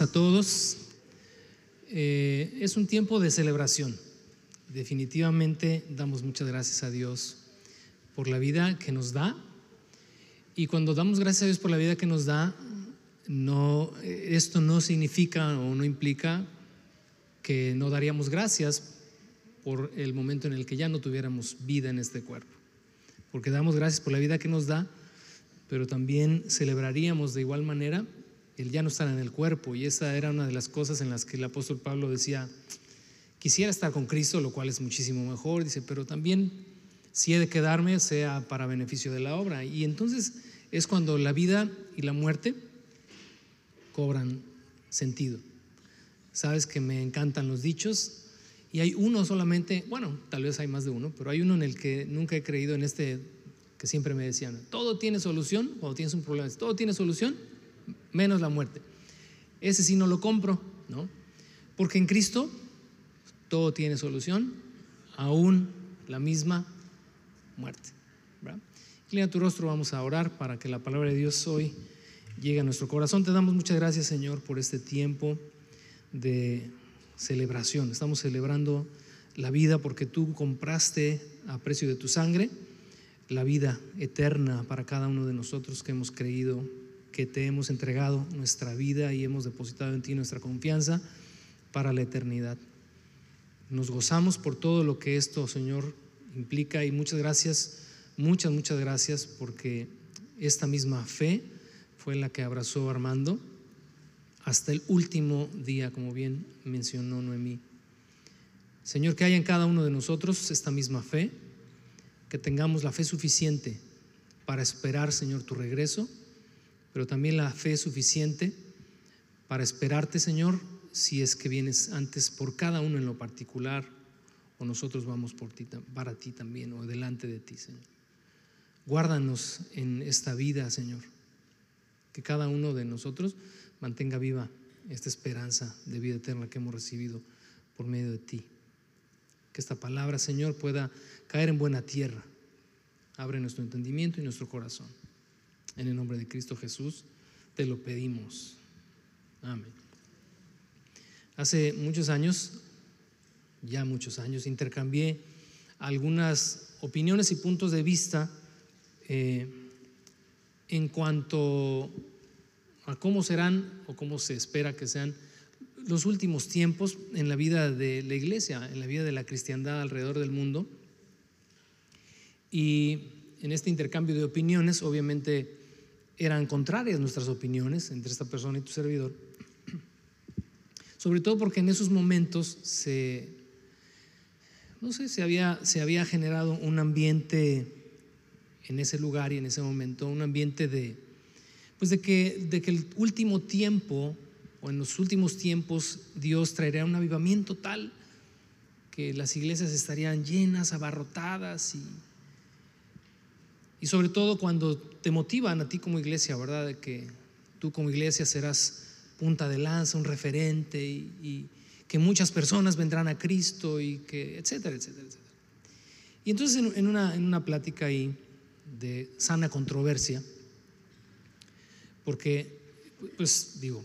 A todos. Eh, es un tiempo de celebración. Definitivamente damos muchas gracias a Dios por la vida que nos da. Y cuando damos gracias a Dios por la vida que nos da, no, esto no significa o no implica que no daríamos gracias por el momento en el que ya no tuviéramos vida en este cuerpo. Porque damos gracias por la vida que nos da, pero también celebraríamos de igual manera el ya no estar en el cuerpo. Y esa era una de las cosas en las que el apóstol Pablo decía, quisiera estar con Cristo, lo cual es muchísimo mejor, dice, pero también si he de quedarme, sea para beneficio de la obra. Y entonces es cuando la vida y la muerte cobran sentido. Sabes que me encantan los dichos y hay uno solamente, bueno, tal vez hay más de uno, pero hay uno en el que nunca he creído en este que siempre me decían, todo tiene solución cuando tienes un problema, todo tiene solución menos la muerte. Ese sí no lo compro, ¿no? Porque en Cristo todo tiene solución, aún la misma muerte. Inclina tu rostro, vamos a orar para que la palabra de Dios hoy llegue a nuestro corazón. Te damos muchas gracias, Señor, por este tiempo de celebración. Estamos celebrando la vida porque tú compraste a precio de tu sangre la vida eterna para cada uno de nosotros que hemos creído, que te hemos entregado nuestra vida y hemos depositado en ti nuestra confianza para la eternidad. Nos gozamos por todo lo que esto, Señor, implica y muchas gracias, muchas, muchas gracias porque esta misma fe fue la que abrazó Armando hasta el último día, como bien mencionó Noemí. Señor, que haya en cada uno de nosotros esta misma fe, que tengamos la fe suficiente para esperar, Señor, tu regreso, pero también la fe suficiente para esperarte, Señor, si es que vienes antes por cada uno en lo particular, o nosotros vamos por ti, para ti también, o delante de ti, Señor. Guárdanos en esta vida, Señor, que cada uno de nosotros mantenga viva esta esperanza de vida eterna que hemos recibido por medio de ti. Que esta palabra, Señor, pueda caer en buena tierra. Abre nuestro entendimiento y nuestro corazón. En el nombre de Cristo Jesús te lo pedimos. Amén. Hace muchos años, ya muchos años, intercambié algunas opiniones y puntos de vista eh, en cuanto a cómo serán o cómo se espera que sean los últimos tiempos en la vida de la iglesia, en la vida de la cristiandad alrededor del mundo. Y en este intercambio de opiniones, obviamente eran contrarias nuestras opiniones entre esta persona y tu servidor, sobre todo porque en esos momentos se, no sé, se había, se había generado un ambiente en ese lugar y en ese momento, un ambiente de, pues de que, de que el último tiempo, o en los últimos tiempos, Dios traería un avivamiento tal que las iglesias estarían llenas, abarrotadas y, y sobre todo cuando te motivan a ti como iglesia, ¿verdad? De que tú como iglesia serás punta de lanza, un referente y, que muchas personas vendrán a Cristo y que, etcétera, etcétera, etcétera. Y entonces en, una, en una plática ahí de sana controversia, porque, pues digo,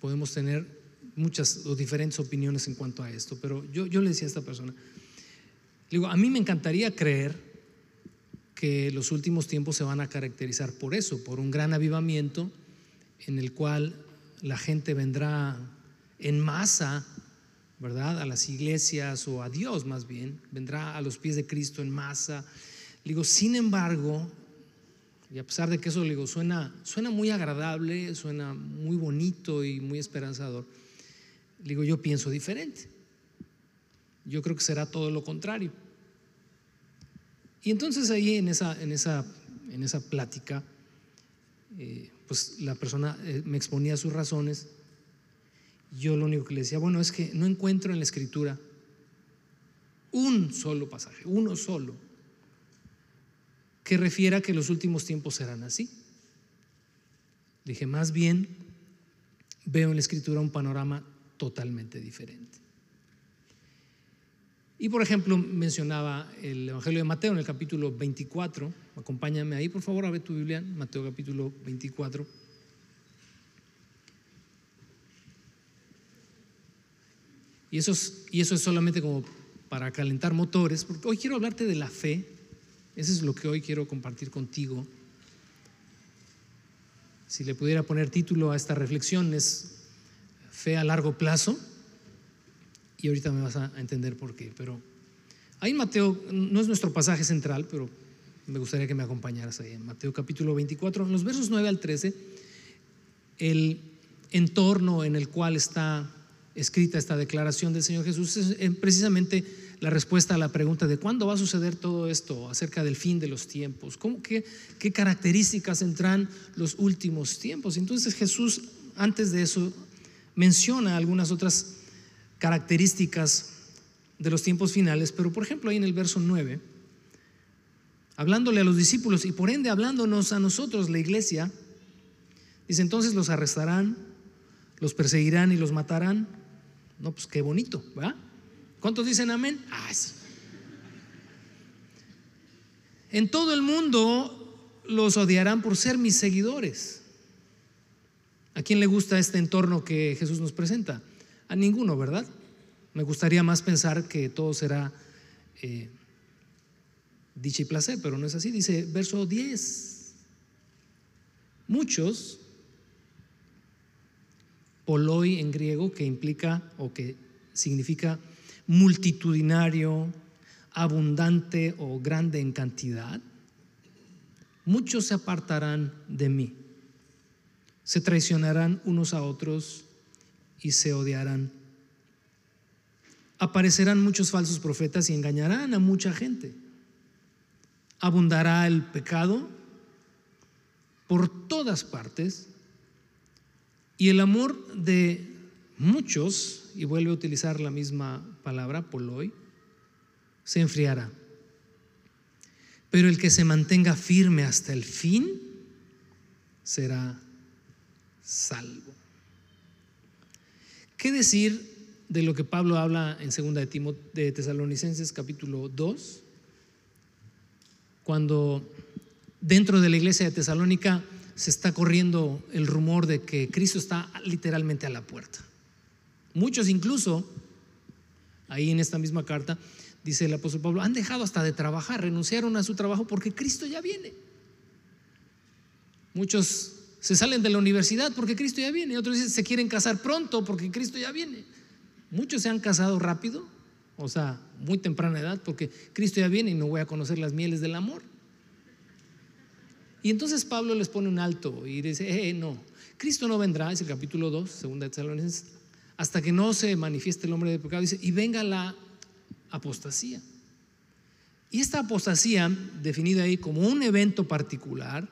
podemos tener muchas o diferentes opiniones en cuanto a esto, pero yo, yo le decía a esta persona, digo, a mí me encantaría creer que los últimos tiempos se van a caracterizar por eso, por un gran avivamiento en el cual la gente vendrá en masa, ¿verdad? A las iglesias o a Dios más bien, vendrá a los pies de Cristo en masa. Digo, sin embargo, y a pesar de que eso le suena, suena muy agradable, suena muy bonito y muy esperanzador, digo, yo pienso diferente. Yo creo que será todo lo contrario. Y entonces ahí en esa, en esa, en esa plática, eh, pues la persona eh, me exponía sus razones. Yo lo único que le decía, bueno, es que no encuentro en la escritura un solo pasaje, uno solo, que refiera que los últimos tiempos serán así. Dije, más bien veo en la escritura un panorama totalmente diferente. Y por ejemplo, mencionaba el Evangelio de Mateo en el capítulo 24. Acompáñame ahí, por favor, a ver tu Biblia, Mateo capítulo 24. Y eso es, solamente como para calentar motores, porque hoy quiero hablarte de la fe. Eso es lo que hoy quiero compartir contigo. Si le pudiera poner título a esta reflexión es Fe a largo plazo. Y ahorita me vas a entender por qué. Pero ahí Mateo, no es nuestro pasaje central, pero me gustaría que me acompañaras ahí en Mateo capítulo 24, en los versos 9 al 13, el entorno en el cual está escrita esta declaración del Señor Jesús es eh, precisamente la respuesta a la pregunta de cuándo va a suceder todo esto acerca del fin de los tiempos, ¿Cómo, qué, qué características tendrán los últimos tiempos. Entonces Jesús, antes de eso, menciona algunas otras características de los tiempos finales, pero por ejemplo ahí en el verso 9, hablándole a los discípulos y por ende hablándonos a nosotros, la iglesia, dice entonces los arrestarán, los perseguirán y los matarán. No, pues qué bonito, ¿verdad? ¿Cuántos dicen amén? Ah, en todo el mundo los odiarán por ser mis seguidores. ¿A quién le gusta este entorno que Jesús nos presenta? A ninguno, ¿verdad? Me gustaría más pensar que todo será eh, dicha y placer, pero no es así. Dice verso 10. Muchos, poloi en griego, que implica o que significa multitudinario, abundante o grande en cantidad, muchos se apartarán de mí, se traicionarán unos a otros y se odiarán. Aparecerán muchos falsos profetas y engañarán a mucha gente abundará el pecado por todas partes y el amor de muchos, y vuelve a utilizar la misma palabra, poloi, se enfriará. Pero el que se mantenga firme hasta el fin será salvo. ¿Qué decir de lo que Pablo habla en 2 de, de Tesalonicenses capítulo 2? cuando dentro de la iglesia de Tesalónica se está corriendo el rumor de que Cristo está literalmente a la puerta. Muchos incluso, ahí en esta misma carta, dice el apóstol Pablo, han dejado hasta de trabajar, renunciaron a su trabajo porque Cristo ya viene. Muchos se salen de la universidad porque Cristo ya viene, otros dicen se quieren casar pronto porque Cristo ya viene. Muchos se han casado rápido o sea, muy temprana edad, porque Cristo ya viene y no voy a conocer las mieles del amor. Y entonces Pablo les pone un alto y dice, eh, no, Cristo no vendrá, es el capítulo 2, segunda de Tesalonicenses, hasta que no se manifieste el hombre de pecado, dice, y venga la apostasía. Y esta apostasía, definida ahí como un evento particular,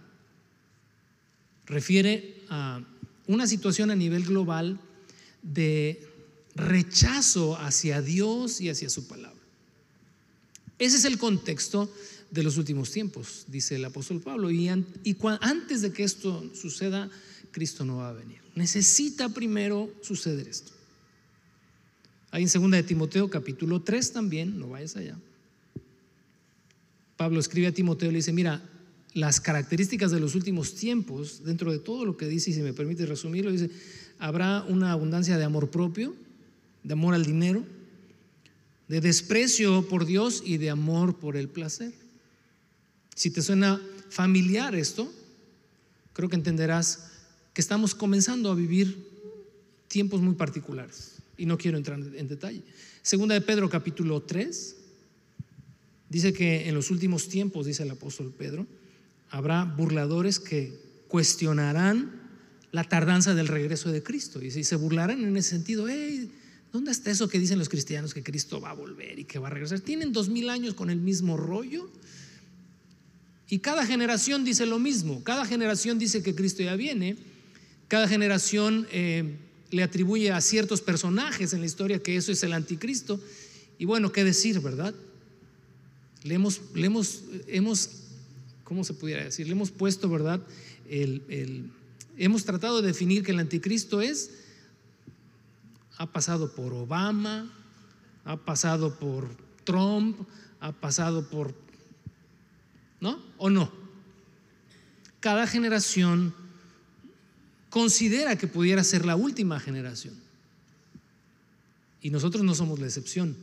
refiere a una situación a nivel global de rechazo hacia Dios y hacia su palabra. Ese es el contexto de los últimos tiempos, dice el apóstol Pablo. Y, antes de que esto suceda, Cristo no va a venir. Necesita primero suceder esto. Ahí en 2 de Timoteo capítulo 3 también, no vayas allá. Pablo escribe a Timoteo y le dice, mira, las características de los últimos tiempos, dentro de todo lo que dice, y si me permite resumirlo, dice, habrá una abundancia de amor propio, de amor al dinero, de desprecio por Dios y de amor por el placer. Si te suena familiar esto, creo que entenderás que estamos comenzando a vivir tiempos muy particulares y no quiero entrar en detalle. Segunda de Pedro capítulo 3 dice que en los últimos tiempos, dice el apóstol Pedro, habrá burladores que cuestionarán la tardanza del regreso de Cristo y se burlarán en ese sentido, ¿Dónde está eso que dicen los cristianos que Cristo va a volver y que va a regresar? Tienen dos mil años con el mismo rollo. Y cada generación dice lo mismo. Cada generación dice que Cristo ya viene. Cada generación eh, le atribuye a ciertos personajes en la historia que eso es el anticristo. Y bueno, ¿qué decir, verdad? Le hemos, le hemos, hemos ¿cómo se pudiera decir? Le hemos puesto, ¿verdad? el, hemos tratado de definir que el anticristo es ha pasado por Obama, ha pasado por Trump, ha pasado por... ¿No? ¿O no? Cada generación considera que pudiera ser la última generación. Y nosotros no somos la excepción,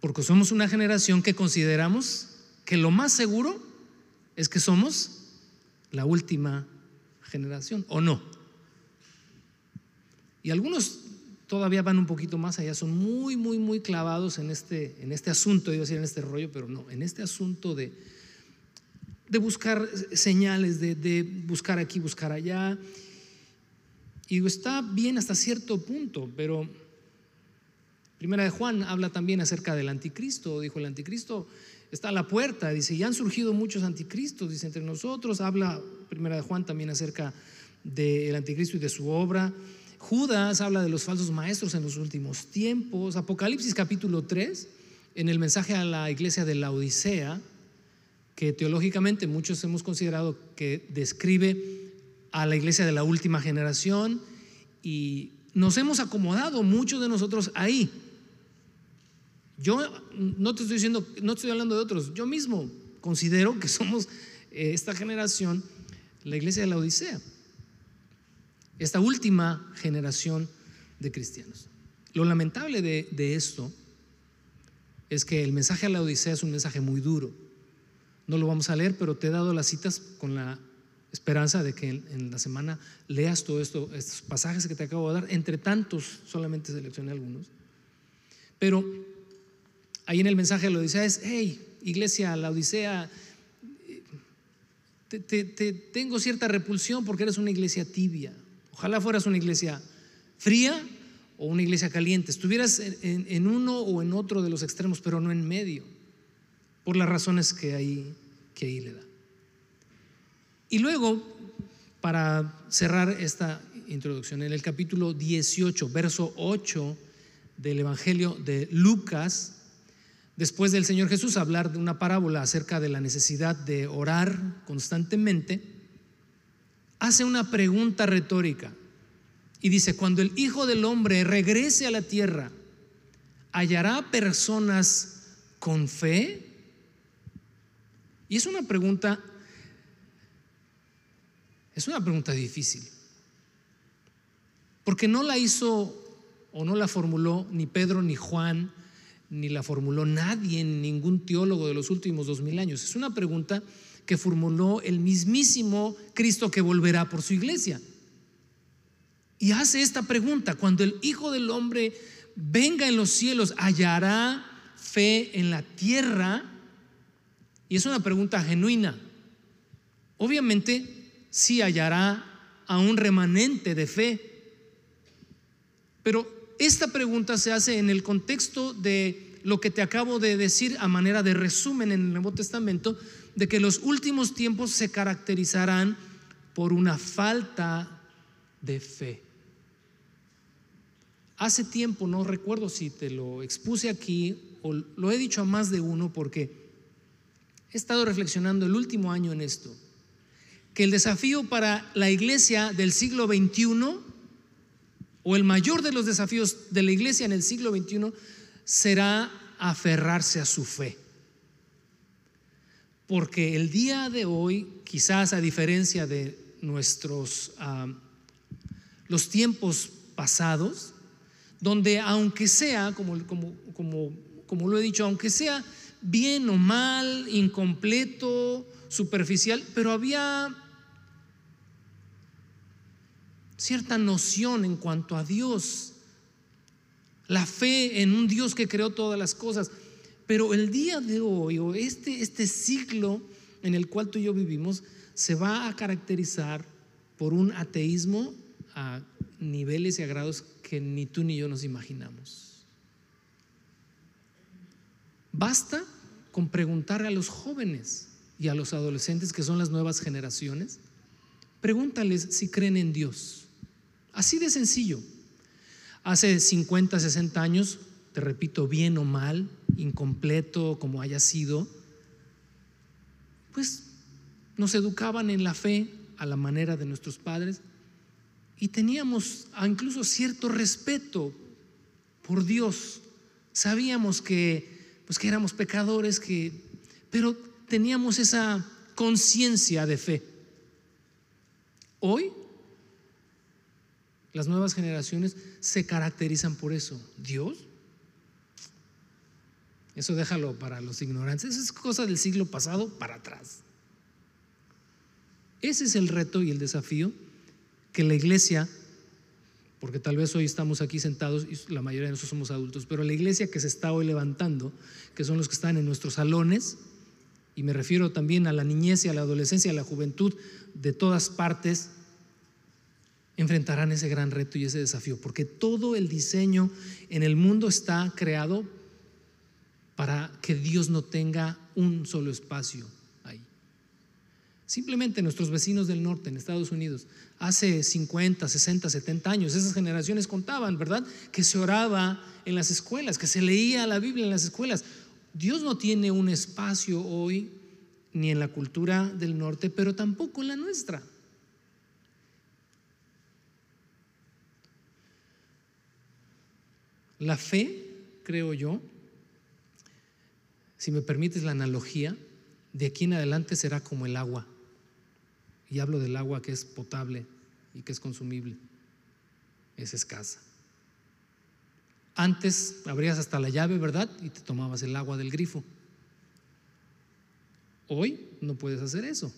porque somos una generación que consideramos que lo más seguro es que somos la última generación, ¿o no? Y algunos todavía van un poquito más allá, son muy, muy, muy clavados en este, en este asunto, iba a decir en este rollo, pero no, en este asunto de, de buscar señales, de, de buscar aquí, buscar allá. Y está bien hasta cierto punto, pero Primera de Juan habla también acerca del anticristo, dijo el anticristo está a la puerta, dice, y han surgido muchos anticristos, dice entre nosotros, habla Primera de Juan también acerca del anticristo y de su obra. Judas habla de los falsos maestros en los últimos tiempos. Apocalipsis capítulo 3, en el mensaje a la iglesia de la Odisea, que teológicamente muchos hemos considerado que describe a la iglesia de la última generación y nos hemos acomodado muchos de nosotros ahí. Yo no te estoy diciendo, no estoy hablando de otros, yo mismo considero que somos eh, esta generación, la iglesia de la Odisea esta última generación de cristianos. Lo lamentable de, esto es que el mensaje a la Odisea es un mensaje muy duro. No lo vamos a leer, pero te he dado las citas con la esperanza de que en, la semana leas todo esto, estos pasajes que te acabo de dar. Entre tantos, solamente seleccioné algunos. Pero ahí en el mensaje a la Odisea es, hey, iglesia, la Odisea, te tengo cierta repulsión porque eres una iglesia tibia. Ojalá fueras una iglesia fría o una iglesia caliente. Estuvieras en, uno o en otro de los extremos, pero no en medio, por las razones que ahí, que ahí le da. Y luego, para cerrar esta introducción, en el capítulo 18, verso 8 del Evangelio de Lucas, después del Señor Jesús hablar de una parábola acerca de la necesidad de orar constantemente, hace una pregunta retórica y dice, cuando el Hijo del Hombre regrese a la tierra, ¿hallará personas con fe? Y es una pregunta, es una pregunta difícil, porque no la hizo o no la formuló ni Pedro ni Juan, ni la formuló nadie, ningún teólogo de los últimos dos mil años. Es una pregunta que formuló el mismísimo Cristo que volverá por su iglesia. Y hace esta pregunta, cuando el Hijo del Hombre venga en los cielos, ¿hallará fe en la tierra? Y es una pregunta genuina. Obviamente sí hallará a un remanente de fe, pero esta pregunta se hace en el contexto de lo que te acabo de decir a manera de resumen en el Nuevo Testamento, de que los últimos tiempos se caracterizarán por una falta de fe. Hace tiempo, no recuerdo si te lo expuse aquí o lo he dicho a más de uno porque he estado reflexionando el último año en esto, que el desafío para la iglesia del siglo XXI o el mayor de los desafíos de la iglesia en el siglo XXI será aferrarse a su fe. Porque el día de hoy, quizás a diferencia de nuestros los tiempos pasados, donde aunque sea, como, como, como, como lo he dicho, aunque sea bien o mal, incompleto, superficial, pero había cierta noción en cuanto a Dios, la fe en un Dios que creó todas las cosas. Pero el día de hoy, o este, este ciclo en el cual tú y yo vivimos, se va a caracterizar por un ateísmo a niveles y a grados que ni tú ni yo nos imaginamos. Basta con preguntar a los jóvenes y a los adolescentes, que son las nuevas generaciones, pregúntales si creen en Dios. Así de sencillo. Hace 50, 60 años, te repito, bien o mal, incompleto como haya sido, pues nos educaban en la fe a la manera de nuestros padres y teníamos incluso cierto respeto por Dios. Sabíamos que pues que éramos pecadores que pero teníamos esa conciencia de fe. Hoy las nuevas generaciones se caracterizan por eso. Dios Eso déjalo para los ignorantes. Eso es cosa del siglo pasado para atrás. Ese es el reto y el desafío que la iglesia, porque tal vez hoy estamos aquí sentados y la mayoría de nosotros somos adultos, pero la iglesia que se está hoy levantando, que son los que están en nuestros salones, y me refiero también a la niñez y a la adolescencia, a la juventud de todas partes, enfrentarán ese gran reto y ese desafío, porque todo el diseño en el mundo está creado para que Dios no tenga un solo espacio ahí. Simplemente nuestros vecinos del norte, en Estados Unidos, hace 50, 60, 70 años, esas generaciones contaban, ¿verdad? Que se oraba en las escuelas, que se leía la Biblia en las escuelas. Dios no tiene un espacio hoy ni en la cultura del norte, pero tampoco en la nuestra. La fe, creo yo, si me permites la analogía, de aquí en adelante será como el agua. Y hablo del agua que es potable y que es consumible. Es escasa. Antes abrías hasta la llave, ¿verdad? Y te tomabas el agua del grifo. Hoy no puedes hacer eso.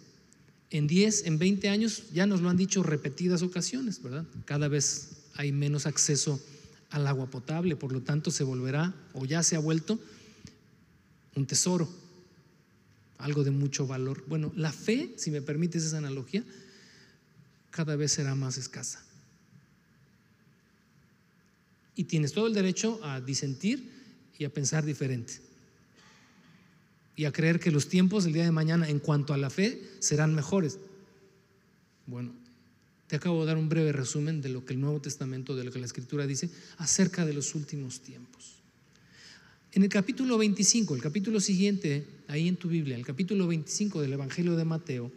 En 10, en 20 años ya nos lo han dicho repetidas ocasiones, ¿verdad? Cada vez hay menos acceso al agua potable, por lo tanto se volverá o ya se ha vuelto un tesoro, algo de mucho valor. Bueno, la fe, si me permites esa analogía, cada vez será más escasa. Y tienes todo el derecho a disentir y a pensar diferente. Y a creer que los tiempos del día de mañana en cuanto a la fe serán mejores. Bueno, te acabo de dar un breve resumen de lo que el Nuevo Testamento, de lo que la Escritura dice acerca de los últimos tiempos. En el capítulo 25, el capítulo siguiente, ahí en tu Biblia, el capítulo 25 del Evangelio de Mateo,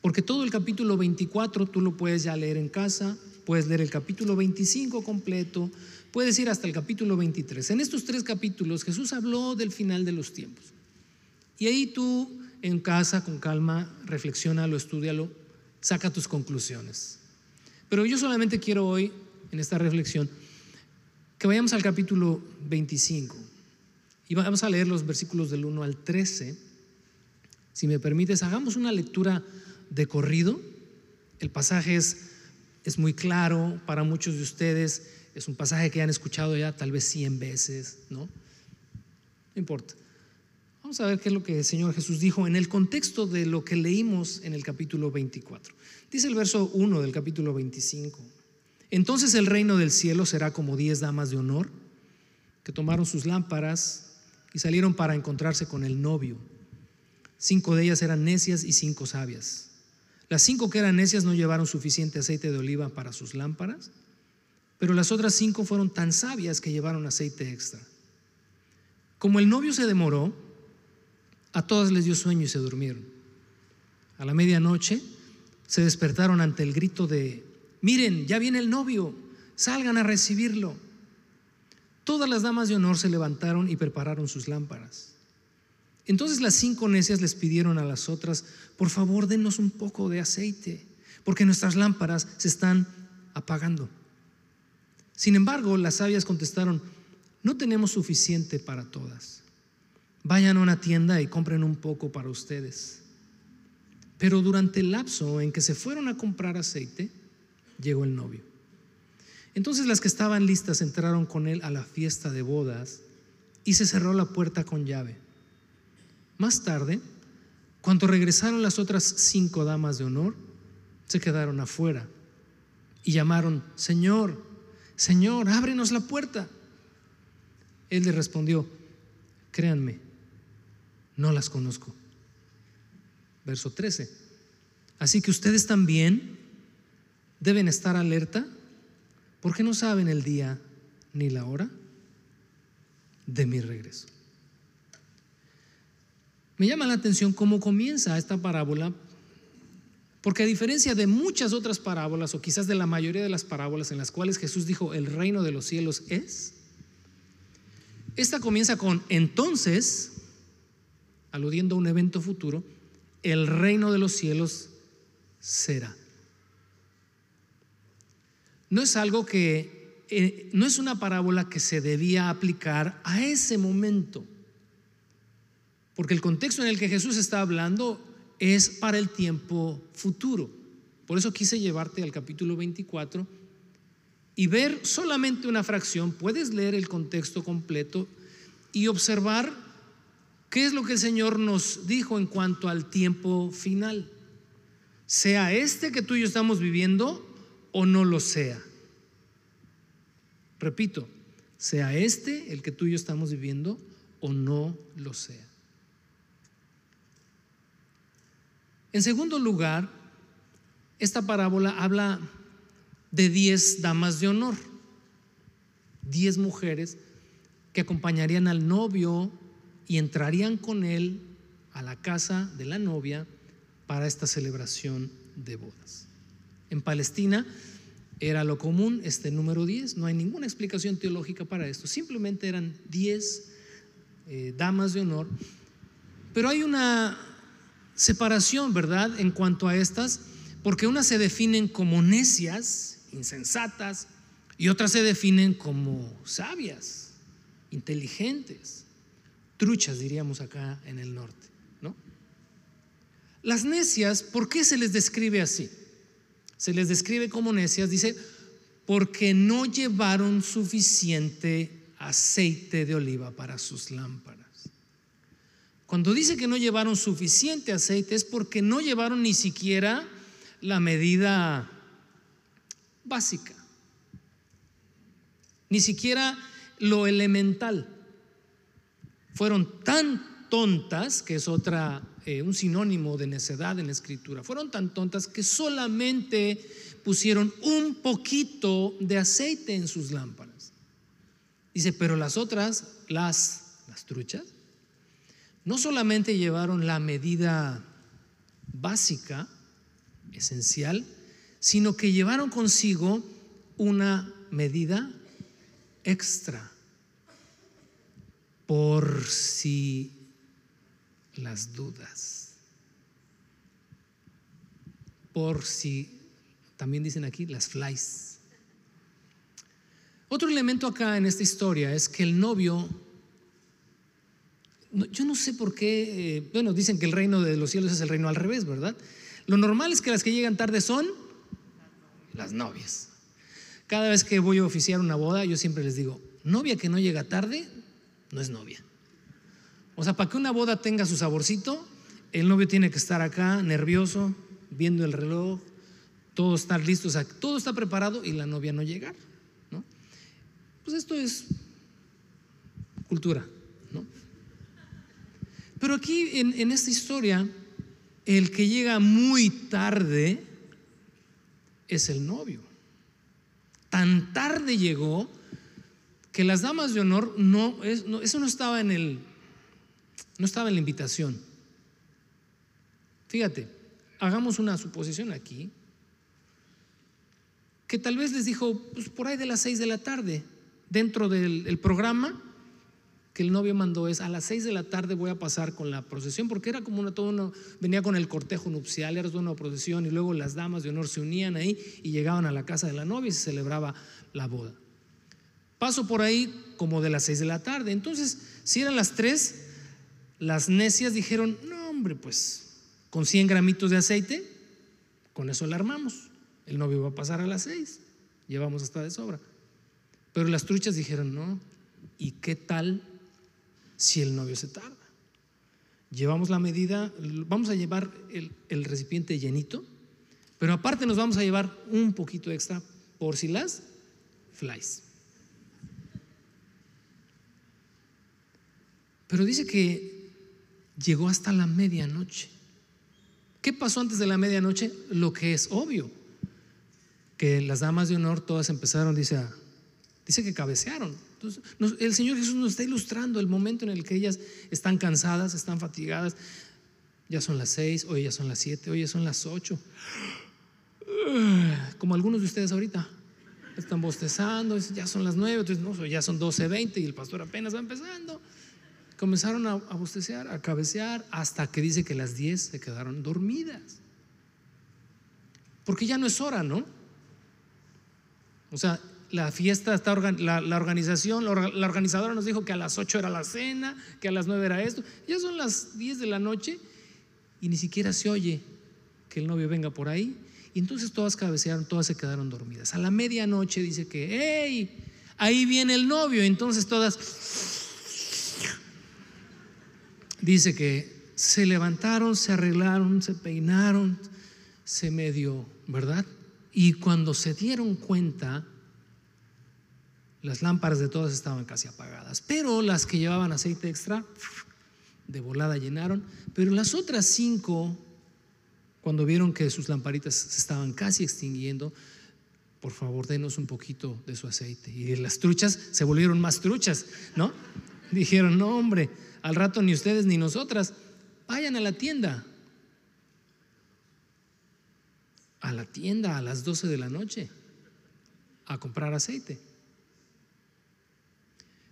porque todo el capítulo 24 tú lo puedes ya leer en casa, puedes leer el capítulo 25 completo, puedes ir hasta el capítulo 23. En estos tres capítulos Jesús habló del final de los tiempos. Y ahí tú en casa, con calma, reflexiónalo, estudialo, saca tus conclusiones. Pero yo solamente quiero hoy, en esta reflexión, que vayamos al capítulo 25 y vamos a leer los versículos del 1 al 13. Si me permites, hagamos una lectura de corrido. El pasaje es, es muy claro para muchos de ustedes, es un pasaje que han escuchado ya tal vez 100 veces, ¿no? No importa. Vamos a ver qué es lo que el Señor Jesús dijo en el contexto de lo que leímos en el capítulo 24. Dice el verso 1 del capítulo 25. Entonces el reino del cielo será como diez damas de honor que tomaron sus lámparas y salieron para encontrarse con el novio. Cinco de ellas eran necias y cinco sabias. Las cinco que eran necias no llevaron suficiente aceite de oliva para sus lámparas, pero las otras cinco fueron tan sabias que llevaron aceite extra. Como el novio se demoró, a todas les dio sueño y se durmieron. A la medianoche se despertaron ante el grito de miren, ya viene el novio, salgan a recibirlo. Todas las damas de honor se levantaron y prepararon sus lámparas. Entonces las cinco necias les pidieron a las otras, por favor, denos un poco de aceite, porque nuestras lámparas se están apagando. Sin embargo, las sabias contestaron, no tenemos suficiente para todas. Vayan a una tienda y compren un poco para ustedes. Pero durante el lapso en que se fueron a comprar aceite, llegó el novio. Entonces las que estaban listas entraron con él a la fiesta de bodas y se cerró la puerta con llave. Más tarde, cuando regresaron las otras cinco damas de honor, se quedaron afuera y llamaron, Señor, Señor, ábrenos la puerta. Él le respondió, créanme, no las conozco. Verso 13. Así que ustedes también deben estar alerta porque no saben el día ni la hora de mi regreso. Me llama la atención cómo comienza esta parábola, porque a diferencia de muchas otras parábolas, o quizás de la mayoría de las parábolas en las cuales Jesús dijo, el reino de los cielos es, esta comienza con entonces, aludiendo a un evento futuro, el reino de los cielos será. No es algo que eh, no es una parábola que se debía aplicar a ese momento, porque el contexto en el que Jesús está hablando es para el tiempo futuro. Por eso quise llevarte al capítulo 24 y ver solamente una fracción, puedes leer el contexto completo y observar qué es lo que el Señor nos dijo en cuanto al tiempo final. Sea este que tú y yo estamos viviendo o no lo sea. Repito, sea este el que tú y yo estamos viviendo o no lo sea. En segundo lugar, esta parábola habla de diez damas de honor, diez mujeres que acompañarían al novio y entrarían con él a la casa de la novia para esta celebración de bodas. En Palestina era lo común este número 10, no hay ninguna explicación teológica para esto, simplemente eran 10 eh, damas de honor, pero hay una separación, ¿verdad?, en cuanto a estas, porque unas se definen como necias, insensatas, y otras se definen como sabias, inteligentes, truchas, diríamos acá en el norte, ¿no? Las necias, ¿por qué se les describe así? se les describe como necias, dice, porque no llevaron suficiente aceite de oliva para sus lámparas. Cuando dice que no llevaron suficiente aceite es porque no llevaron ni siquiera la medida básica, ni siquiera lo elemental. Fueron tan tontas, que es otra eh, un sinónimo de necedad en la escritura. Fueron tan tontas que solamente pusieron un poquito de aceite en sus lámparas. Dice, pero las otras, las, las truchas, no solamente llevaron la medida básica, esencial, sino que llevaron consigo una medida extra por si las dudas. Por si, también dicen aquí, las flies. Otro elemento acá en esta historia es que el novio, yo no sé por qué, eh, bueno, dicen que el reino de los cielos es el reino al revés, ¿verdad? Lo normal es que las que llegan tarde son las novias. Cada vez que voy a oficiar una boda, yo siempre les digo, novia que no llega tarde, no es novia. O sea, para que una boda tenga su saborcito, el novio tiene que estar acá nervioso, viendo el reloj, todo estar listo, o sea, todo está preparado y la novia no llegar, ¿no? Pues esto es cultura, ¿no? Pero aquí en esta historia, el que llega muy tarde es el novio. Tan tarde llegó que las damas de honor no, eso no estaba en el no estaba en la invitación. Fíjate, hagamos una suposición aquí, que tal vez les dijo, pues por ahí de las seis de la tarde, dentro del programa que el novio mandó es, a las seis de la tarde voy a pasar con la procesión, porque era como una, todo uno, venía con el cortejo nupcial, era toda una procesión, y luego las damas de honor se unían ahí y llegaban a la casa de la novia y se celebraba la boda. Paso por ahí como de las seis de la tarde, entonces, si eran las tres, las necias dijeron, no hombre, pues con 100 gramitos de aceite, con eso la armamos. El novio va a pasar a las 6, llevamos hasta de sobra. Pero las truchas dijeron, no, ¿y qué tal si el novio se tarda? Llevamos la medida, vamos a llevar el, el recipiente llenito, pero aparte nos vamos a llevar un poquito extra por si las flies. Pero dice que llegó hasta la medianoche. ¿Qué pasó antes de la medianoche? Lo que es obvio, que las damas de honor todas empezaron, dice, dice que cabecearon. El Señor Jesús nos está ilustrando el momento en el que ellas están cansadas, están fatigadas. Ya son las seis, hoy ya son las siete, hoy ya son las ocho. Como algunos de ustedes ahorita están bostezando, ya son las nueve, entonces no, ya son doce, veinte y el pastor apenas va empezando. Comenzaron a, a bostecear, a cabecear, hasta que dice que las 10 se quedaron dormidas. Porque ya no es hora, ¿no? O sea, la fiesta está la, organización, la, organizadora nos dijo que a las 8 era la cena, que a las 9 era esto. Ya son las 10 de la noche y ni siquiera se oye que el novio venga por ahí. Y entonces todas cabecearon, todas se quedaron dormidas. A la medianoche dice que, hey, ahí viene el novio. Entonces todas, dice que se levantaron, se arreglaron, se peinaron, se medio, ¿verdad? Y cuando se dieron cuenta, las lámparas de todas estaban casi apagadas, pero las que llevaban aceite extra, de volada llenaron, pero las otras cinco, cuando vieron que sus lamparitas se estaban casi extinguiendo, por favor, denos un poquito de su aceite. Y las truchas se volvieron más truchas, ¿no? Dijeron, no, hombre, al rato ni ustedes ni nosotras, vayan a la tienda. A la tienda a las 12 de la noche a comprar aceite.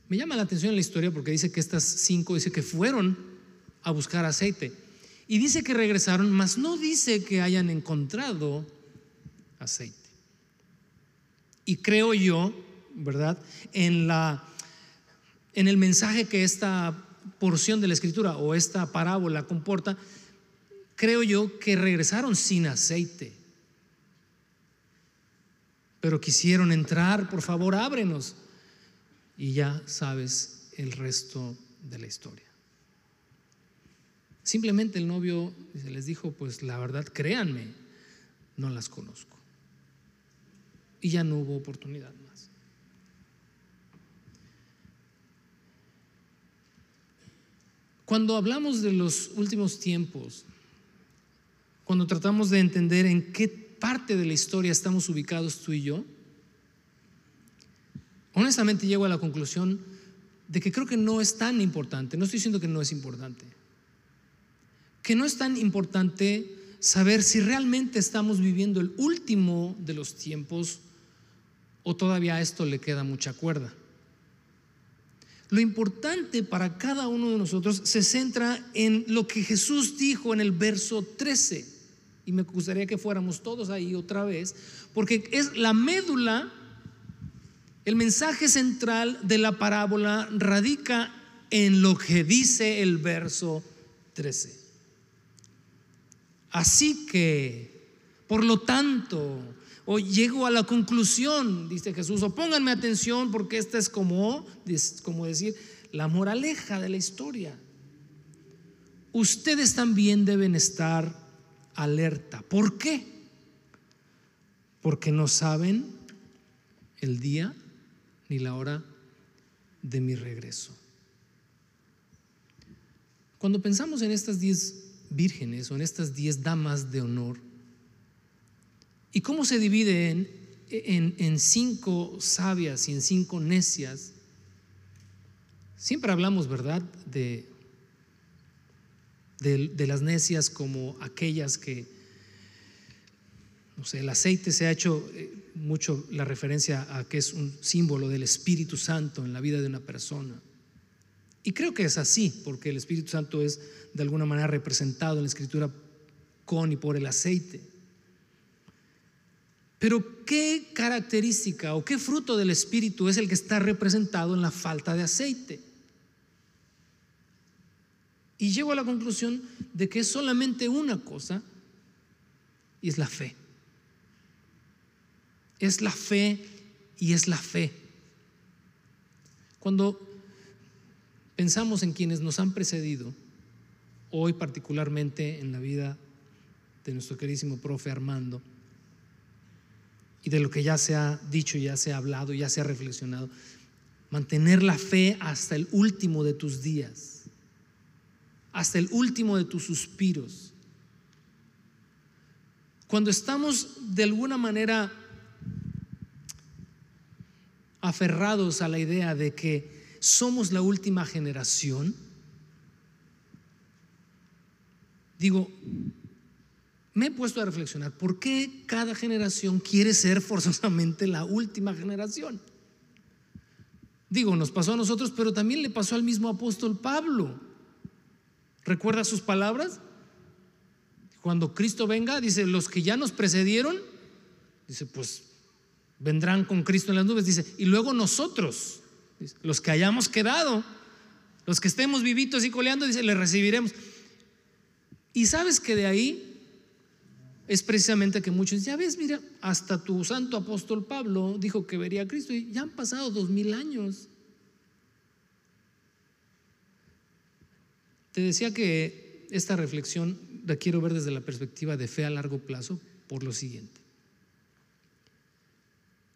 Me llama la atención la historia porque dice que estas cinco dice que fueron a buscar aceite. Y dice que regresaron, mas no dice que hayan encontrado aceite. Y creo yo, ¿verdad? En la en el mensaje que esta porción de la escritura o esta parábola comporta, creo yo que regresaron sin aceite. Pero quisieron entrar, por favor, ábrenos y ya sabes el resto de la historia. Simplemente el novio les dijo, pues la verdad, créanme, no las conozco. Y ya no hubo oportunidad más. Cuando hablamos de los últimos tiempos, cuando tratamos de entender en qué parte de la historia estamos ubicados tú y yo, honestamente llego a la conclusión de que creo que no es tan importante, no estoy diciendo que no es importante, que no es tan importante saber si realmente estamos viviendo el último de los tiempos o todavía a esto le queda mucha cuerda. Lo importante para cada uno de nosotros se centra en lo que Jesús dijo en el verso 13. Y me gustaría que fuéramos todos ahí otra vez, porque es la médula el mensaje central de la parábola radica en lo que dice el verso 13. Así que, por lo tanto, o llego a la conclusión, dice Jesús, o pónganme atención porque esta es como, como decir, la moraleja de la historia. Ustedes también deben estar alerta. ¿Por qué? Porque no saben el día ni la hora de mi regreso. Cuando pensamos en estas diez vírgenes o en estas diez damas de honor, y cómo se dividen en, en, cinco sabias y en cinco necias, siempre hablamos, ¿verdad?, de, de, de las necias como aquellas que, no sé, el aceite se ha hecho eh, mucho la referencia a que es un símbolo del Espíritu Santo en la vida de una persona. Y creo que es así, porque el Espíritu Santo es de alguna manera representado en la Escritura con y por el aceite. Pero ¿qué característica o qué fruto del Espíritu es el que está representado en la falta de aceite? Y llego a la conclusión de que es solamente una cosa y es la fe es la fe y es la fe. Cuando pensamos en quienes nos han precedido, hoy particularmente en la vida de nuestro queridísimo profe Armando, de lo que ya se ha dicho, ya se ha hablado, ya se ha reflexionado, mantener la fe hasta el último de tus días, hasta el último de tus suspiros. Cuando estamos de alguna manera aferrados a la idea de que somos la última generación, digo, me he puesto a reflexionar, ¿por qué cada generación quiere ser forzosamente la última generación? Digo, nos pasó a nosotros, pero también le pasó al mismo apóstol Pablo. ¿Recuerda sus palabras? Cuando Cristo venga, dice, los que ya nos precedieron, dice, pues vendrán con Cristo en las nubes, dice, y luego nosotros, los que hayamos quedado, los que estemos vivitos y coleando, dice, le recibiremos. Y sabes que de ahí es precisamente que muchos, ya ves, mira, hasta tu santo apóstol Pablo dijo que vería a Cristo y ya han pasado dos mil años. Te decía que esta reflexión la quiero ver desde la perspectiva de fe a largo plazo por lo siguiente.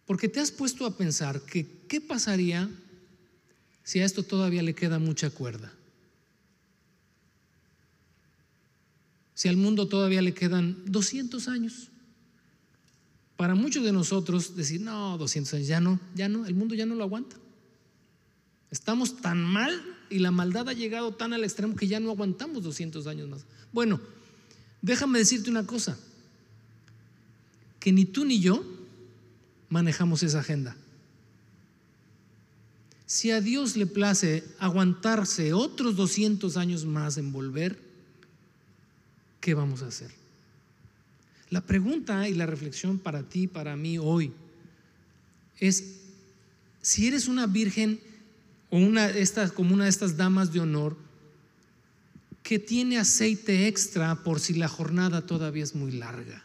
Porque te has puesto a pensar que qué pasaría si a esto todavía le queda mucha cuerda. Si al mundo todavía le quedan 200 años. Para muchos de nosotros decir, no, 200 años, ya no, ya no, el mundo ya no lo aguanta. Estamos tan mal y la maldad ha llegado tan al extremo que ya no aguantamos 200 años más. Bueno, déjame decirte una cosa, que ni tú ni yo manejamos esa agenda. Si a Dios le place aguantarse otros 200 años más en volver, ¿qué vamos a hacer? La pregunta y la reflexión para ti, para mí hoy, es si eres una virgen o una estas, como una de estas damas de honor que tiene aceite extra por si la jornada todavía es muy larga.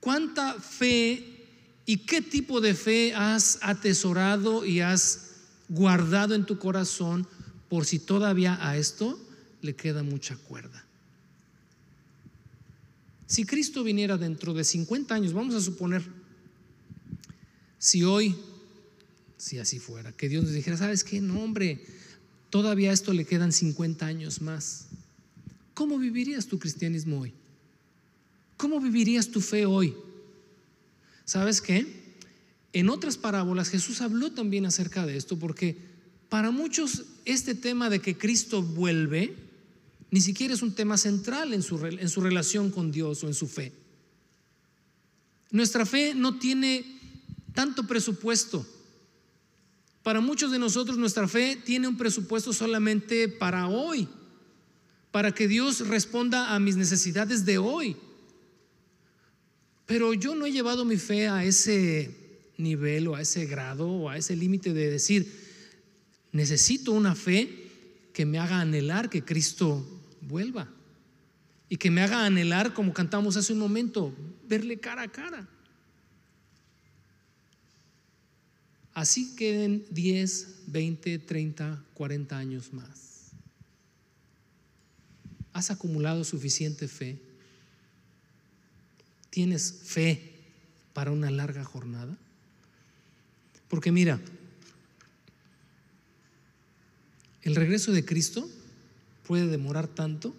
¿Cuánta fe y qué tipo de fe has atesorado y has guardado en tu corazón por si todavía a esto le queda mucha cuerda? Si Cristo viniera dentro de 50 años, vamos a suponer, si hoy, si así fuera, que Dios nos dijera, ¿sabes qué? No, hombre, todavía a esto le quedan 50 años más. ¿Cómo vivirías tu cristianismo hoy? ¿Cómo vivirías tu fe hoy? ¿Sabes qué? En otras parábolas Jesús habló también acerca de esto porque para muchos este tema de que Cristo vuelve ni siquiera es un tema central en su, en su relación con Dios o en su fe. Nuestra fe no tiene tanto presupuesto. Para muchos de nosotros nuestra fe tiene un presupuesto solamente para hoy, para que Dios responda a mis necesidades de hoy. Pero yo no he llevado mi fe a ese nivel o a ese grado o a ese límite de decir, necesito una fe que me haga anhelar que Cristo vuelva y que me haga anhelar, como cantamos hace un momento, verle cara a cara. Así queden 10, 20, 30, 40 años más. ¿Has acumulado suficiente fe? ¿Tienes fe para una larga jornada? Porque mira, el regreso de Cristo puede demorar tanto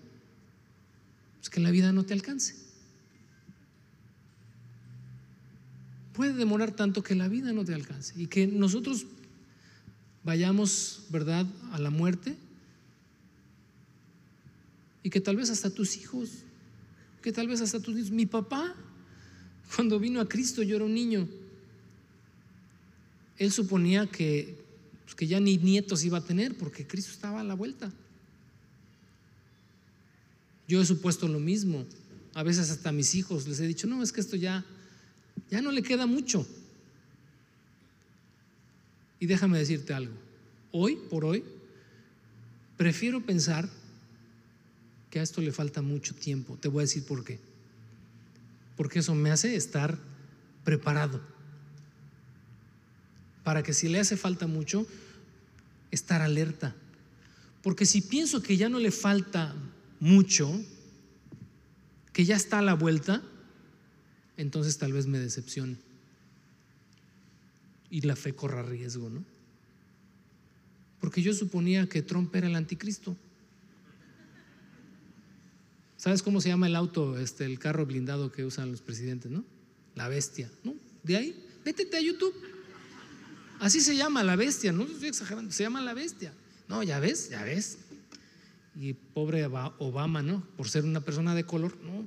pues que la vida no te alcance. Puede demorar tanto que la vida no te alcance y que nosotros vayamos, ¿verdad?, a la muerte y que tal vez hasta tus hijos que tal vez hasta tú dices, mi papá, cuando vino a Cristo yo era un niño. Él suponía que, pues, que ya ni nietos iba a tener porque Cristo estaba a la vuelta. Yo he supuesto lo mismo. A veces hasta a mis hijos les he dicho, no, es que esto ya, ya no le queda mucho. Y déjame decirte algo. Hoy, por hoy, prefiero pensar que a esto le falta mucho tiempo. Te voy a decir por qué. Porque eso me hace estar preparado. Para que si le hace falta mucho, estar alerta. Porque si pienso que ya no le falta mucho, que ya está a la vuelta, entonces tal vez me decepcione. Y la fe corra riesgo, ¿no? Porque yo suponía que Trump era el anticristo. ¿Sabes cómo se llama el auto, este, el carro blindado que usan los presidentes, no? La bestia, ¿no? De ahí, vétete a YouTube. Así se llama la bestia, no estoy exagerando, se llama la bestia. No, ya ves, ya ves. Y pobre Obama, ¿no? Por ser una persona de color, no.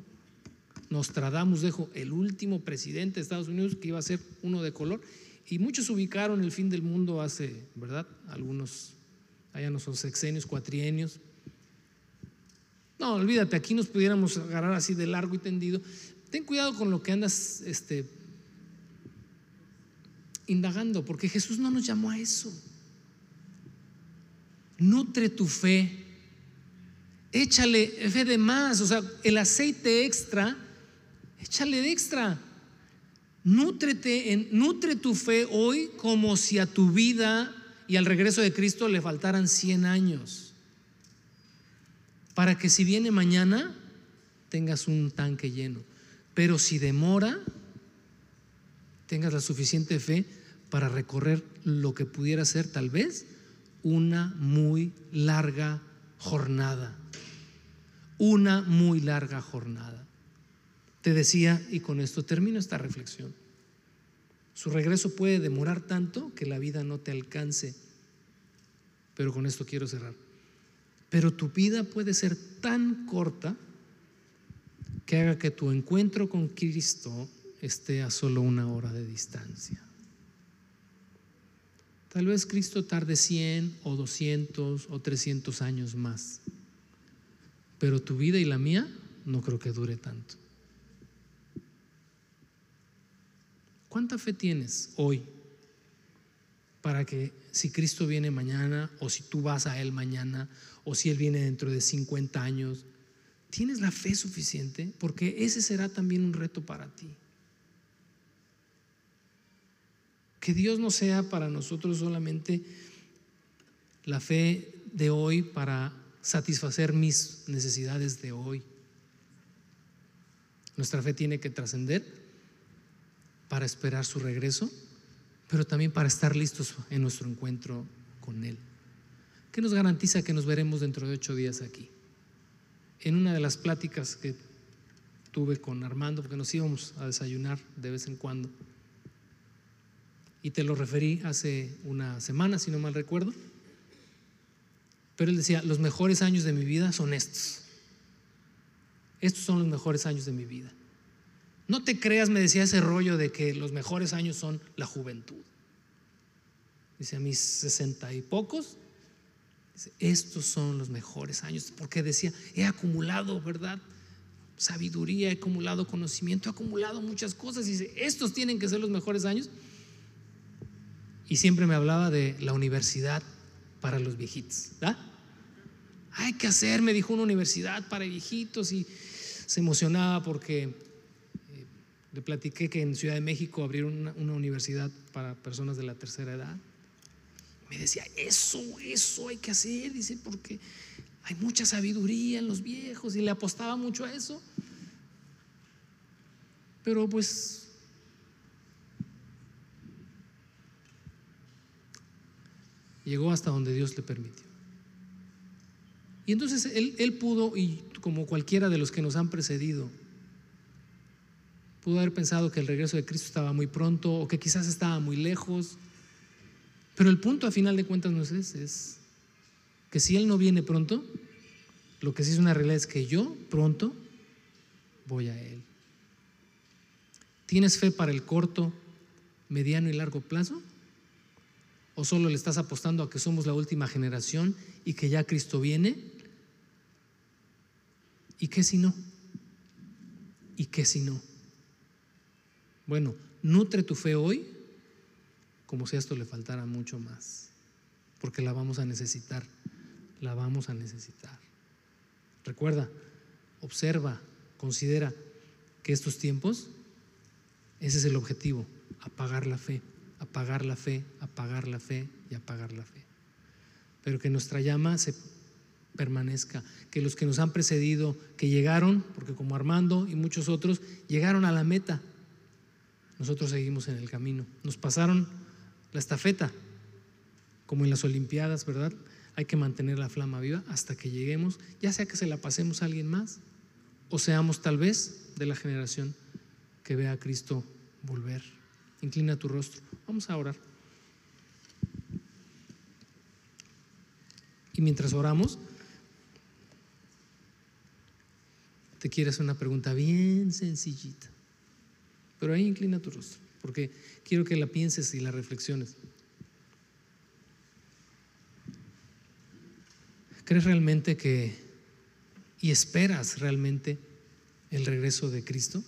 Nostradamus dijo, el último presidente de Estados Unidos que iba a ser uno de color. Y muchos ubicaron el fin del mundo hace, ¿verdad? Algunos, allá no son sexenios, cuatrienios. No, olvídate, aquí nos pudiéramos agarrar así de largo y tendido. Ten cuidado con lo que andas este, indagando, porque Jesús no nos llamó a eso. Nutre tu fe. Échale fe de más, o sea, el aceite extra, échale de extra. Nutre tu fe hoy como si a tu vida y al regreso de Cristo le faltaran 100 años. Para que si viene mañana tengas un tanque lleno. Pero si demora, tengas la suficiente fe para recorrer lo que pudiera ser tal vez una muy larga jornada. Una muy larga jornada. Te decía, y con esto termino esta reflexión, su regreso puede demorar tanto que la vida no te alcance. Pero con esto quiero cerrar. Pero tu vida puede ser tan corta que haga que tu encuentro con Cristo esté a solo una hora de distancia. Tal vez Cristo tarde 100 o 200 o 300 años más, pero tu vida y la mía no creo que dure tanto. ¿Cuánta fe tienes hoy para que si Cristo viene mañana o si tú vas a Él mañana o si Él viene dentro de 50 años, ¿tienes la fe suficiente? Porque ese será también un reto para ti. Que Dios no sea para nosotros solamente la fe de hoy para satisfacer mis necesidades de hoy. Nuestra fe tiene que trascender para esperar su regreso, pero también para estar listos en nuestro encuentro con Él. ¿Qué nos garantiza que nos veremos dentro de ocho días aquí? En una de las pláticas que tuve con Armando, porque nos íbamos a desayunar de vez en cuando, y te lo referí hace una semana, si no mal recuerdo. Pero él decía, los mejores años de mi vida son estos. Estos son los mejores años de mi vida. No te creas, me decía ese rollo de que los mejores años son la juventud. Dice, a mis sesenta y pocos, estos son los mejores años, porque decía, he acumulado, ¿verdad? Sabiduría, he acumulado conocimiento, he acumulado muchas cosas. Dice, estos tienen que ser los mejores años y siempre me hablaba de la universidad para los viejitos. Hay que hacer, me dijo, una universidad para viejitos y se emocionaba porque eh, le platiqué que en Ciudad de México abrieron una, una universidad para personas de la tercera edad. Me decía, eso, eso hay que hacer, dice, porque hay mucha sabiduría en los viejos y le apostaba mucho a eso. Pero pues Llegó hasta donde Dios le permitió. Y entonces él, pudo, y como cualquiera de los que nos han precedido, pudo haber pensado que el regreso de Cristo estaba muy pronto o que quizás estaba muy lejos. Pero el punto a final de cuentas no es ese, es que si Él no viene pronto, lo que sí es una realidad es que yo pronto voy a Él. ¿Tienes fe para el corto, mediano y largo plazo? ¿O solo le estás apostando a que somos la última generación y que ya Cristo viene? ¿Y qué si no? ¿Y qué si no? Bueno, nutre tu fe hoy como si a esto le faltara mucho más, porque la vamos a necesitar, la vamos a necesitar. Recuerda, observa, considera que estos tiempos, ese es el objetivo, apagar la fe apagar la fe, apagar la fe y apagar la fe. Pero que nuestra llama se permanezca, que los que nos han precedido, que llegaron, porque como Armando y muchos otros, llegaron a la meta, nosotros seguimos en el camino. Nos pasaron la estafeta, como en las Olimpiadas, ¿verdad? Hay que mantener la flama viva hasta que lleguemos, ya sea que se la pasemos a alguien más, o seamos tal vez de la generación que vea a Cristo volver. Inclina tu rostro. Vamos a orar. Y mientras oramos, te quiero hacer una pregunta bien sencillita. Pero ahí inclina tu rostro, porque quiero que la pienses y la reflexiones. ¿Crees realmente que y esperas realmente el regreso de Cristo?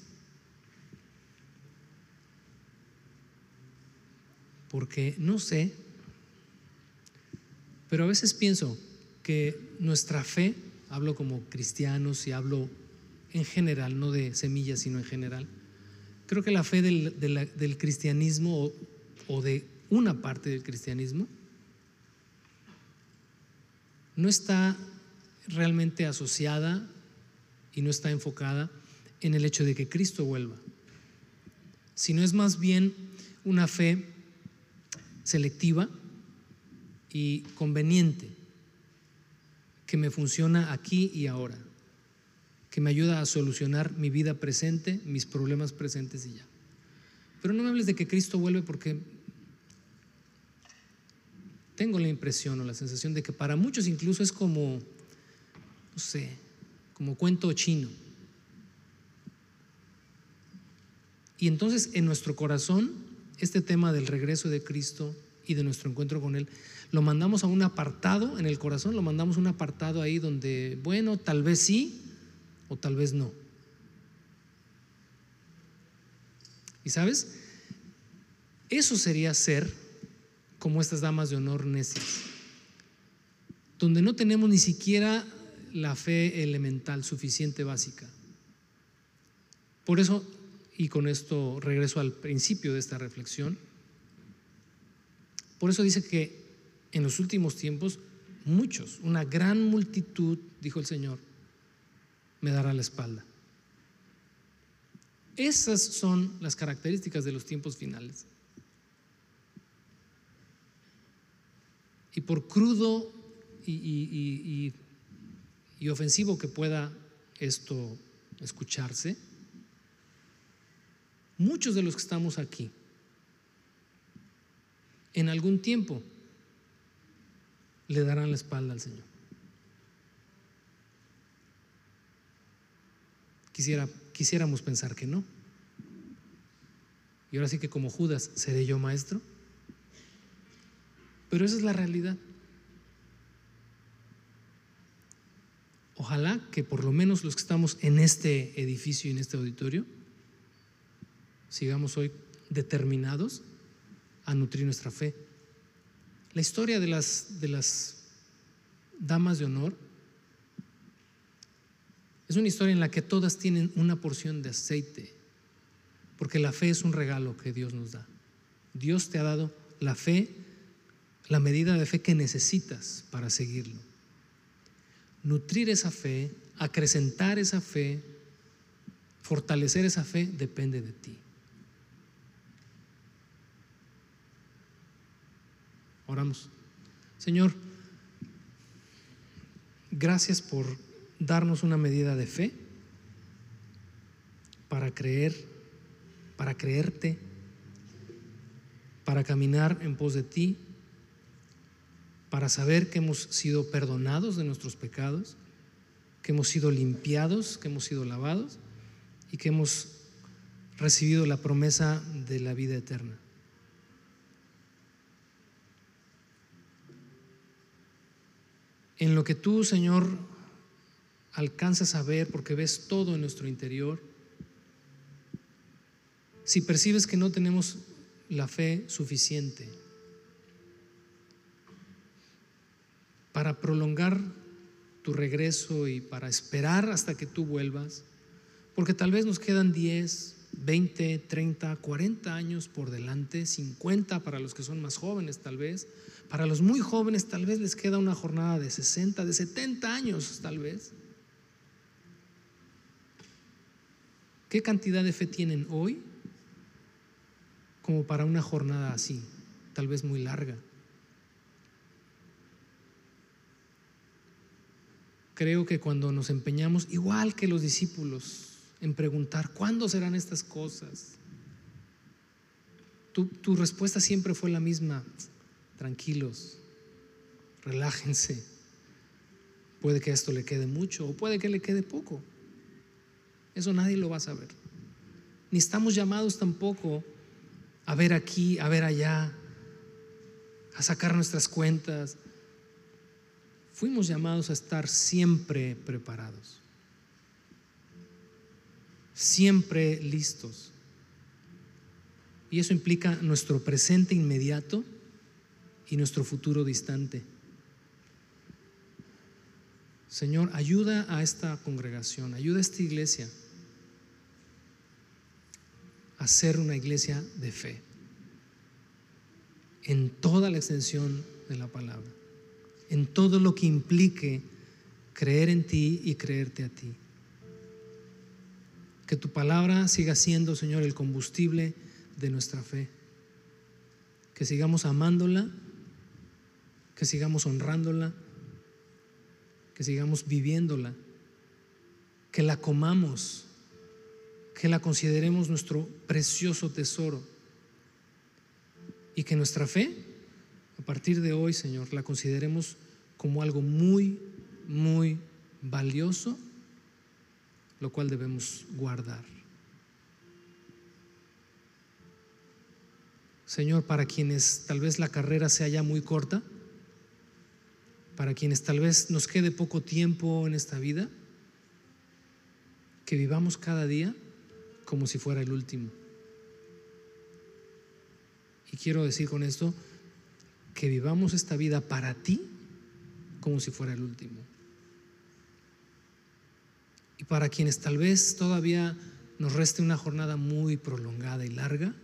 Porque no sé, pero a veces pienso que nuestra fe, hablo como cristianos y hablo en general, no de semillas, sino en general, creo que la fe del, cristianismo o, o de una parte del cristianismo no está realmente asociada y no está enfocada en el hecho de que Cristo vuelva, sino es más bien una fe selectiva y conveniente que me funciona aquí y ahora, que me ayuda a solucionar mi vida presente, mis problemas presentes y ya. Pero no me hables de que Cristo vuelve porque tengo la impresión o la sensación de que para muchos incluso es como, no sé, como cuento chino. Y entonces en nuestro corazón, este tema del regreso de Cristo y de nuestro encuentro con Él, lo mandamos a un apartado en el corazón, lo mandamos a un apartado ahí donde, bueno, tal vez sí o tal vez no. ¿Y sabes? Eso sería ser como estas damas de honor necias, donde no tenemos ni siquiera la fe elemental suficiente básica. Por eso, y con esto regreso al principio de esta reflexión, por eso dice que en los últimos tiempos muchos, una gran multitud, dijo el Señor, me dará la espalda. Esas son las características de los tiempos finales. Y por crudo y, ofensivo que pueda esto escucharse, muchos de los que estamos aquí, en algún tiempo, le darán la espalda al Señor. Quisiera, quisiéramos pensar que no. Y ahora sí que como Judas, ¿seré yo maestro? Pero esa es la realidad. Ojalá que por lo menos los que estamos en este edificio y en este auditorio sigamos hoy determinados a nutrir nuestra fe. La historia de las, de las damas de honor es una historia en la que todas tienen una porción de aceite, porque la fe es un regalo que Dios nos da. Dios te ha dado la fe la medida de fe que necesitas para seguirlo. Nutrir esa fe, acrecentar esa fe, fortalecer esa fe depende de ti. Oramos. Señor, gracias por darnos una medida de fe para creer, para creerte, para caminar en pos de ti para saber que hemos sido perdonados de nuestros pecados, que hemos sido limpiados, que hemos sido lavados y que hemos recibido la promesa de la vida eterna. En lo que tú, Señor, alcanzas a ver, porque ves todo en nuestro interior, si percibes que no tenemos la fe suficiente, para prolongar tu regreso y para esperar hasta que tú vuelvas, porque tal vez nos quedan 10, 20, 30, 40 años por delante, 50 para los que son más jóvenes tal vez, para los muy jóvenes tal vez les queda una jornada de 60, de 70 años tal vez. ¿Qué cantidad de fe tienen hoy como para una jornada así, tal vez muy larga? creo que cuando nos empeñamos, igual que los discípulos, en preguntar, ¿cuándo serán estas cosas? Tu, respuesta siempre fue la misma, tranquilos, relájense. Puede que esto le quede mucho o puede que le quede poco. Eso nadie lo va a saber. Ni estamos llamados tampoco a ver aquí, a ver allá, a sacar nuestras cuentas, fuimos llamados a estar siempre preparados, siempre listos. Y eso implica nuestro presente inmediato y nuestro futuro distante. Señor, ayuda a esta congregación, ayuda a esta iglesia a ser una iglesia de fe en toda la extensión de la palabra, en todo lo que implique creer en ti y creerte a ti. Que tu palabra siga siendo, Señor, el combustible de nuestra fe. Que sigamos amándola, que sigamos honrándola, que sigamos viviéndola, que la comamos, que la consideremos nuestro precioso tesoro y que nuestra fe, a partir de hoy, Señor, la consideremos como algo muy, muy valioso, lo cual debemos guardar. Señor, para quienes tal vez la carrera sea ya muy corta, para quienes tal vez nos quede poco tiempo en esta vida, que vivamos cada día como si fuera el último. Y quiero decir con esto que vivamos esta vida para ti como si fuera el último. Y para quienes tal vez todavía nos reste una jornada muy prolongada y larga,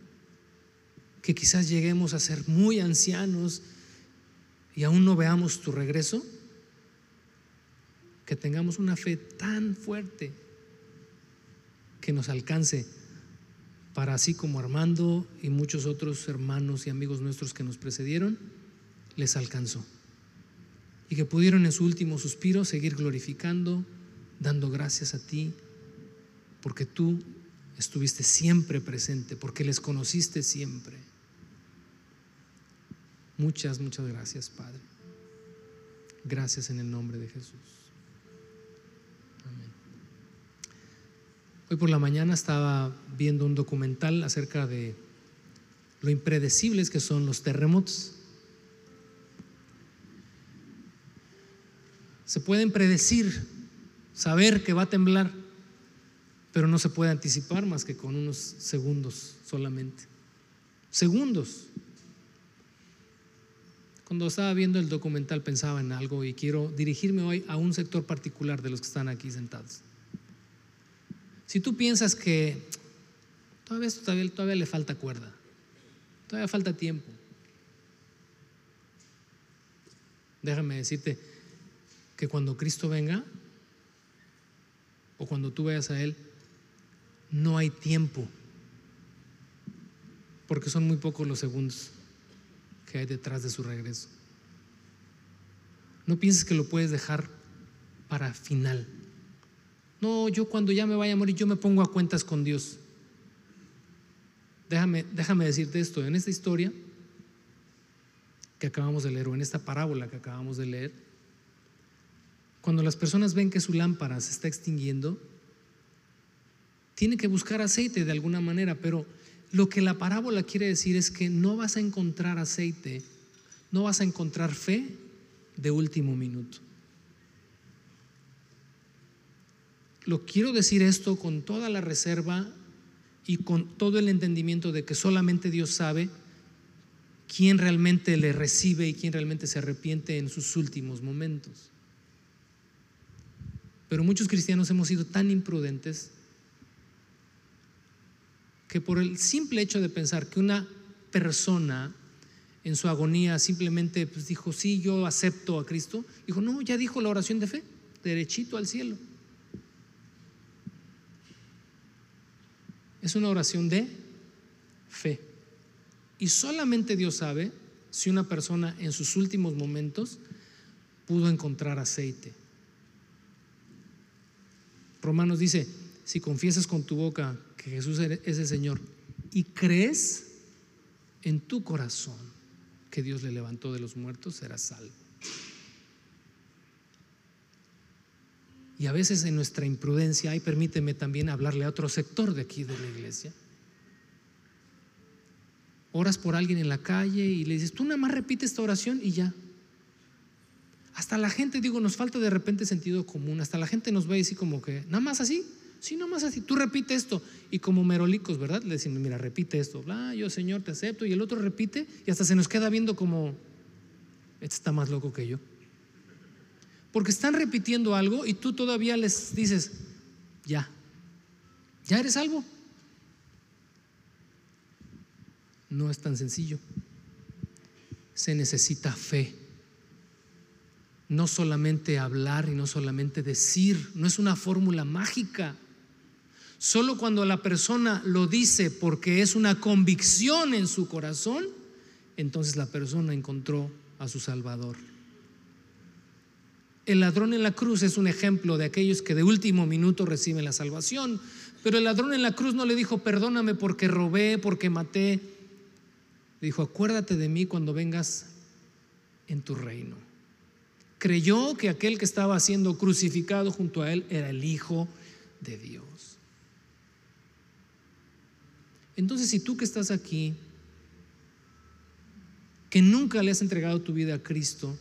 que quizás lleguemos a ser muy ancianos y aún no veamos tu regreso, que tengamos una fe tan fuerte que nos alcance para así como Armando y muchos otros hermanos y amigos nuestros que nos precedieron, les alcanzó. Y que pudieron en su último suspiro seguir glorificando, dando gracias a ti, porque tú estuviste siempre presente, porque les conociste siempre. Muchas, muchas gracias, Padre. Gracias en el nombre de Jesús. Amén. Hoy por la mañana estaba viendo un documental acerca de lo impredecibles que son los terremotos. Se pueden predecir, saber que va a temblar, pero no se puede anticipar más que con unos segundos solamente. Segundos. Cuando estaba viendo el documental pensaba en algo y quiero dirigirme hoy a un sector particular de los que están aquí sentados. Si tú piensas que todavía, todavía, todavía le falta cuerda, todavía falta tiempo, déjame decirte que cuando Cristo venga o cuando tú veas a Él, no hay tiempo, porque son muy pocos los segundos que hay detrás de su regreso. No pienses que lo puedes dejar para final. No, yo cuando ya me vaya a morir, yo me pongo a cuentas con Dios. Déjame, déjame decirte esto, en esta historia que acabamos de leer, o en esta parábola que acabamos de leer, cuando las personas ven que su lámpara se está extinguiendo, tienen que buscar aceite de alguna manera, pero lo que la parábola quiere decir es que no vas a encontrar aceite, no vas a encontrar fe de último minuto. Lo quiero decir esto con toda la reserva y con todo el entendimiento de que solamente Dios sabe quién realmente le recibe y quién realmente se arrepiente en sus últimos momentos. Pero muchos cristianos hemos sido tan imprudentes que por el simple hecho de pensar que una persona en su agonía simplemente pues, dijo, sí, yo acepto a Cristo, dijo, no, ya dijo la oración de fe, derechito al cielo. Es una oración de fe. Y solamente Dios sabe si una persona en sus últimos momentos pudo encontrar aceite. Romanos dice, si confiesas con tu boca que Jesús es el Señor y crees en tu corazón que Dios le levantó de los muertos, serás salvo. Y a veces en nuestra imprudencia, y permíteme también hablarle a otro sector de aquí de la iglesia, oras por alguien en la calle y le dices, tú nada más repite esta oración y ya. Hasta la gente, digo, nos falta de repente sentido común. Hasta la gente nos ve así como que, nada más así. Sí, nada más así. Tú repite esto. Y como merolicos, ¿verdad? Le decimos, mira, repite esto. Bla, yo, Señor, te acepto. Y el otro repite y hasta se nos queda viendo como, este está más loco que yo. Porque están repitiendo algo y tú todavía les dices, ya, ya eres salvo. No es tan sencillo. Se necesita fe. No solamente hablar y no solamente decir, no es una fórmula mágica. Solo cuando la persona lo dice porque es una convicción en su corazón, entonces la persona encontró a su Salvador. El ladrón en la cruz es un ejemplo de aquellos que de último minuto reciben la salvación, pero el ladrón en la cruz no le dijo, perdóname porque robé, porque maté. Le dijo, acuérdate de mí cuando vengas en tu reino. Creyó que aquel que estaba siendo crucificado junto a él era el Hijo de Dios. Entonces, si tú que estás aquí, que nunca le has entregado tu vida a Cristo,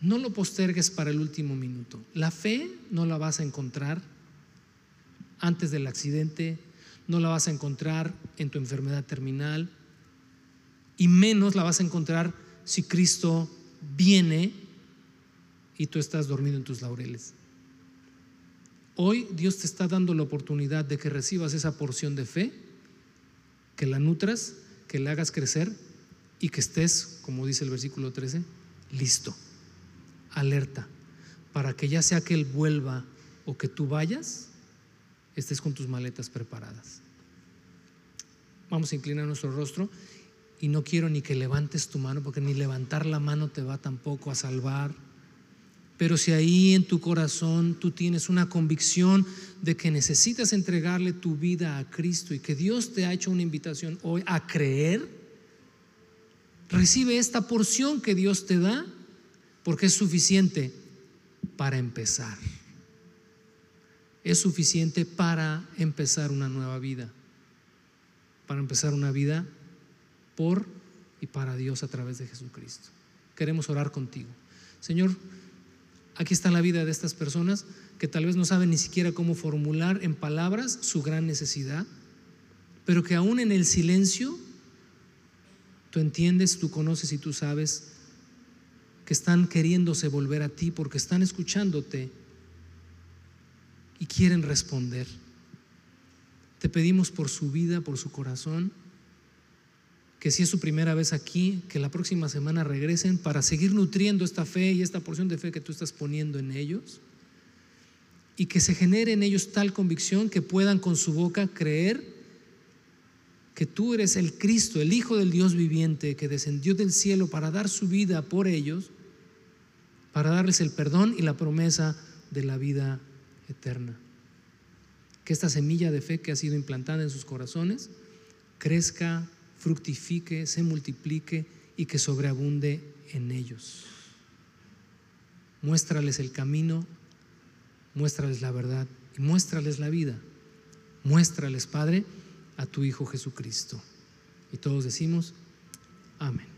no lo postergues para el último minuto. La fe no la vas a encontrar antes del accidente, no la vas a encontrar en tu enfermedad terminal y menos la vas a encontrar si Cristo viene y tú estás dormido en tus laureles. Hoy Dios te está dando la oportunidad de que recibas esa porción de fe, que la nutras, que la hagas crecer y que estés, como dice el versículo 13, listo, alerta, para que ya sea que Él vuelva o que tú vayas, estés con tus maletas preparadas. Vamos a inclinar nuestro rostro y no quiero ni que levantes tu mano, porque ni levantar la mano te va tampoco a salvar. Pero si ahí en tu corazón tú tienes una convicción de que necesitas entregarle tu vida a Cristo y que Dios te ha hecho una invitación hoy a creer, recibe esta porción que Dios te da porque es suficiente para empezar. Es suficiente para empezar una nueva vida, para empezar una vida por y para Dios a través de Jesucristo. Queremos orar contigo. Señor, Aquí está la vida de estas personas que tal vez no saben ni siquiera cómo formular en palabras su gran necesidad, pero que aún en el silencio tú entiendes, tú conoces y tú sabes que están queriéndose volver a ti porque están escuchándote y quieren responder. Te pedimos por su vida, por su corazón que si es su primera vez aquí, que la próxima semana regresen para seguir nutriendo esta fe y esta porción de fe que tú estás poniendo en ellos. Y que se genere en ellos tal convicción que puedan con su boca creer que tú eres el Cristo, el Hijo del Dios viviente, que descendió del cielo para dar su vida por ellos, para darles el perdón y la promesa de la vida eterna. Que esta semilla de fe que ha sido implantada en sus corazones crezca fructifique, se multiplique y que sobreabunde en ellos. Muéstrales el camino, muéstrales la verdad y muéstrales la vida. Muéstrales, Padre, a tu Hijo Jesucristo. Y todos decimos, amén.